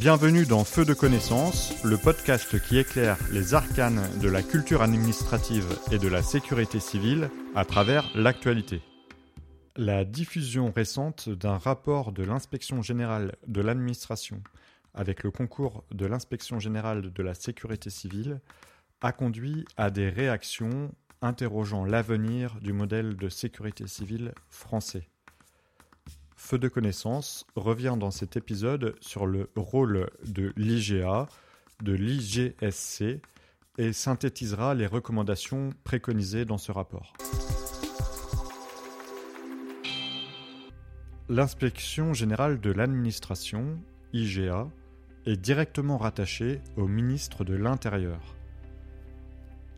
Bienvenue dans Feu de connaissance, le podcast qui éclaire les arcanes de la culture administrative et de la sécurité civile à travers l'actualité. La diffusion récente d'un rapport de l'inspection générale de l'administration avec le concours de l'inspection générale de la sécurité civile a conduit à des réactions interrogeant l'avenir du modèle de sécurité civile français. Feu de connaissance revient dans cet épisode sur le rôle de l'IGA, de l'IGSC et synthétisera les recommandations préconisées dans ce rapport. L'inspection générale de l'administration, IGA, est directement rattachée au ministre de l'Intérieur.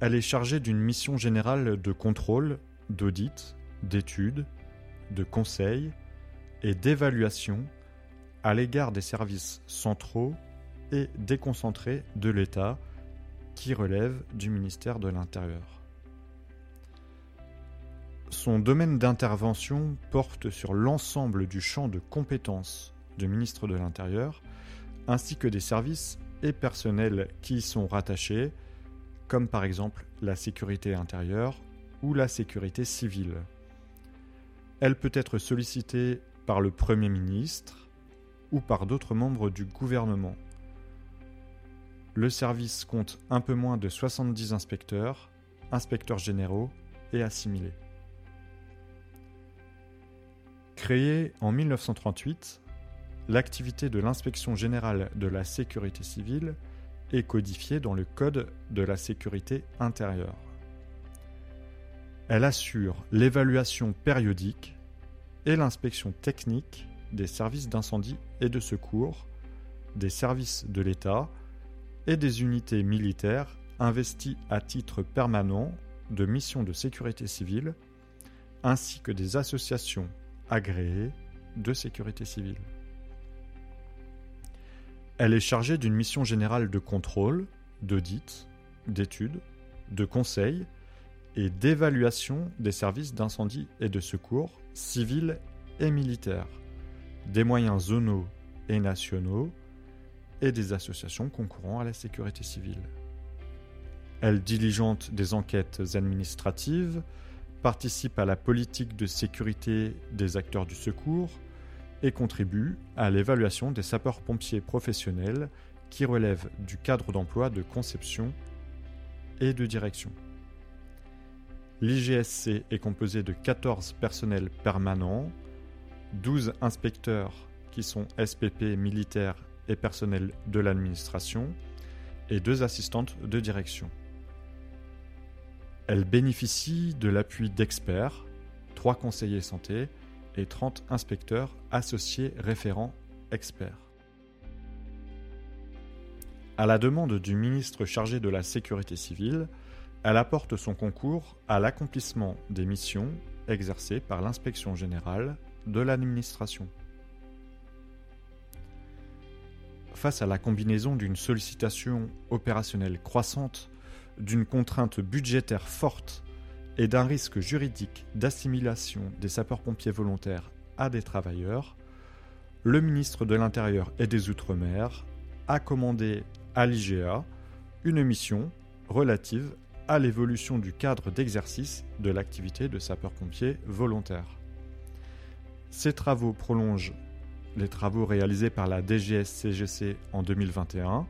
Elle est chargée d'une mission générale de contrôle, d'audit, d'étude, de conseil et d'évaluation à l'égard des services centraux et déconcentrés de l'État qui relèvent du ministère de l'Intérieur. Son domaine d'intervention porte sur l'ensemble du champ de compétences du ministre de l'Intérieur, ainsi que des services et personnels qui y sont rattachés, comme par exemple la sécurité intérieure ou la sécurité civile. Elle peut être sollicitée par le Premier ministre ou par d'autres membres du gouvernement. Le service compte un peu moins de 70 inspecteurs, inspecteurs généraux et assimilés. Créé en 1938, l'activité de l'inspection générale de la sécurité civile est codifiée dans le Code de la sécurité intérieure. Elle assure l'évaluation périodique et l'inspection technique des services d'incendie et de secours, des services de l'État et des unités militaires investies à titre permanent de missions de sécurité civile, ainsi que des associations agréées de sécurité civile. Elle est chargée d'une mission générale de contrôle, d'audit, d'étude, de conseil et d'évaluation des services d'incendie et de secours civils et militaires, des moyens zonaux et nationaux et des associations concourant à la sécurité civile. Elle diligente des enquêtes administratives, participe à la politique de sécurité des acteurs du secours, et contribue à l'évaluation des sapeurs-pompiers professionnels qui relèvent du cadre d'emploi de conception et de direction. L'IGSC est composé de 14 personnels permanents, 12 inspecteurs qui sont SPP militaires et personnels de l'administration, et deux assistantes de direction. Elle bénéficie de l'appui d'experts, trois conseillers santé, et 30 inspecteurs associés référents experts. À la demande du ministre chargé de la sécurité civile, elle apporte son concours à l'accomplissement des missions exercées par l'inspection générale de l'administration. Face à la combinaison d'une sollicitation opérationnelle croissante, d'une contrainte budgétaire forte et d'un risque juridique d'assimilation des sapeurs-pompiers volontaires à des travailleurs, le ministre de l'Intérieur et des Outre-mer a commandé à l'IGA une mission relative à l'évolution du cadre d'exercice de l'activité de sapeur-pompier volontaire. Ces travaux prolongent les travaux réalisés par la DGS-CGC en 2021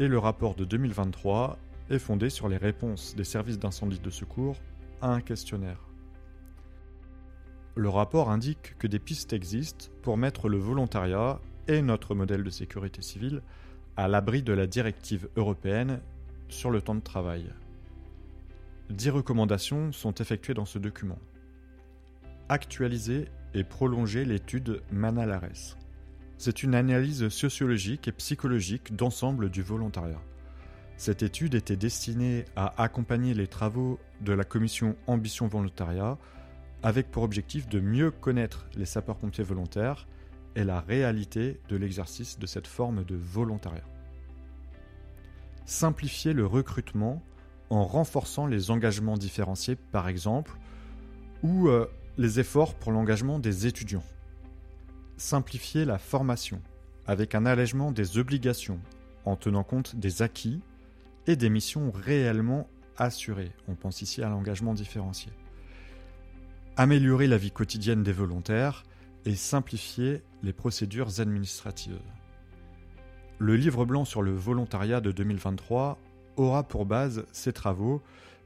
et le rapport de 2023 est fondé sur les réponses des services d'incendie de secours à un questionnaire. Le rapport indique que des pistes existent pour mettre le volontariat et notre modèle de sécurité civile à l'abri de la directive européenne sur le temps de travail. Dix recommandations sont effectuées dans ce document. Actualiser et prolonger l'étude Manalares. C'est une analyse sociologique et psychologique d'ensemble du volontariat. Cette étude était destinée à accompagner les travaux de la commission Ambition Volontariat avec pour objectif de mieux connaître les sapeurs-pompiers volontaires et la réalité de l'exercice de cette forme de volontariat. Simplifier le recrutement en renforçant les engagements différenciés par exemple ou euh, les efforts pour l'engagement des étudiants. Simplifier la formation avec un allègement des obligations en tenant compte des acquis et des missions réellement assurées. On pense ici à l'engagement différencié. Améliorer la vie quotidienne des volontaires et simplifier les procédures administratives. Le livre blanc sur le volontariat de 2023 aura pour base ces travaux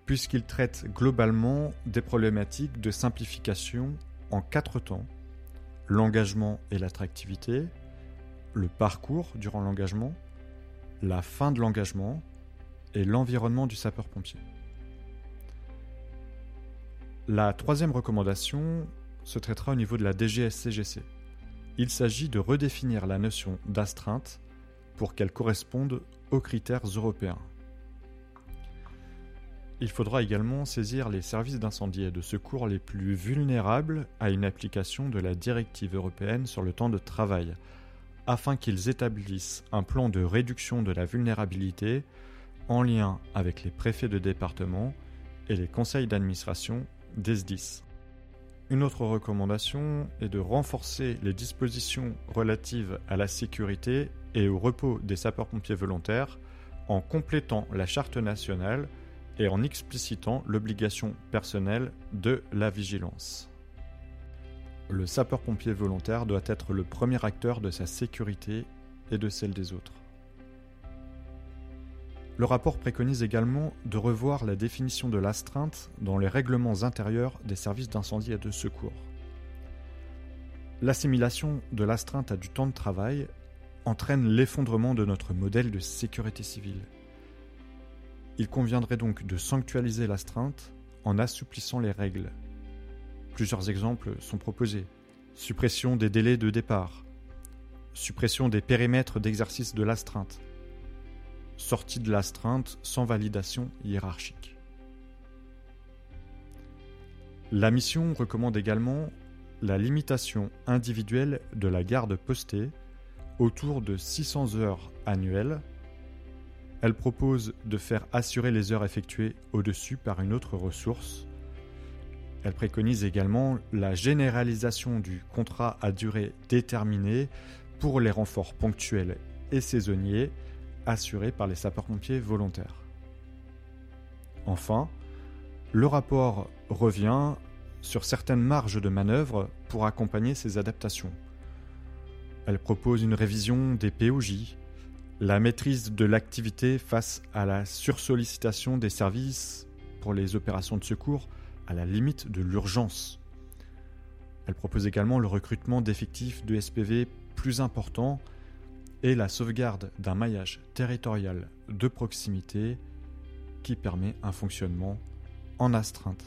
puisqu'il traite globalement des problématiques de simplification en quatre temps. L'engagement et l'attractivité, le parcours durant l'engagement, la fin de l'engagement et l'environnement du sapeur-pompier. La troisième recommandation se traitera au niveau de la DGSCGC. Il s'agit de redéfinir la notion d'astreinte pour qu'elle corresponde aux critères européens. Il faudra également saisir les services d'incendie et de secours les plus vulnérables à une application de la directive européenne sur le temps de travail, afin qu'ils établissent un plan de réduction de la vulnérabilité en lien avec les préfets de département et les conseils d'administration des SDIS. Une autre recommandation est de renforcer les dispositions relatives à la sécurité et au repos des sapeurs-pompiers volontaires en complétant la charte nationale et en explicitant l'obligation personnelle de la vigilance. Le sapeur-pompier volontaire doit être le premier acteur de sa sécurité et de celle des autres. Le rapport préconise également de revoir la définition de l'astreinte dans les règlements intérieurs des services d'incendie et de secours. L'assimilation de l'astreinte à du temps de travail entraîne l'effondrement de notre modèle de sécurité civile. Il conviendrait donc de sanctualiser l'astreinte en assouplissant les règles. Plusieurs exemples sont proposés. Suppression des délais de départ, suppression des périmètres d'exercice de l'astreinte, sortie de l'astreinte sans validation hiérarchique. La mission recommande également la limitation individuelle de la garde postée autour de 600 heures annuelles elle propose de faire assurer les heures effectuées au-dessus par une autre ressource. Elle préconise également la généralisation du contrat à durée déterminée pour les renforts ponctuels et saisonniers assurés par les sapeurs-pompiers volontaires. Enfin, le rapport revient sur certaines marges de manœuvre pour accompagner ces adaptations. Elle propose une révision des POJ, la maîtrise de l'activité face à la sursollicitation des services pour les opérations de secours à la limite de l'urgence. Elle propose également le recrutement d'effectifs de SPV plus importants et la sauvegarde d'un maillage territorial de proximité qui permet un fonctionnement en astreinte.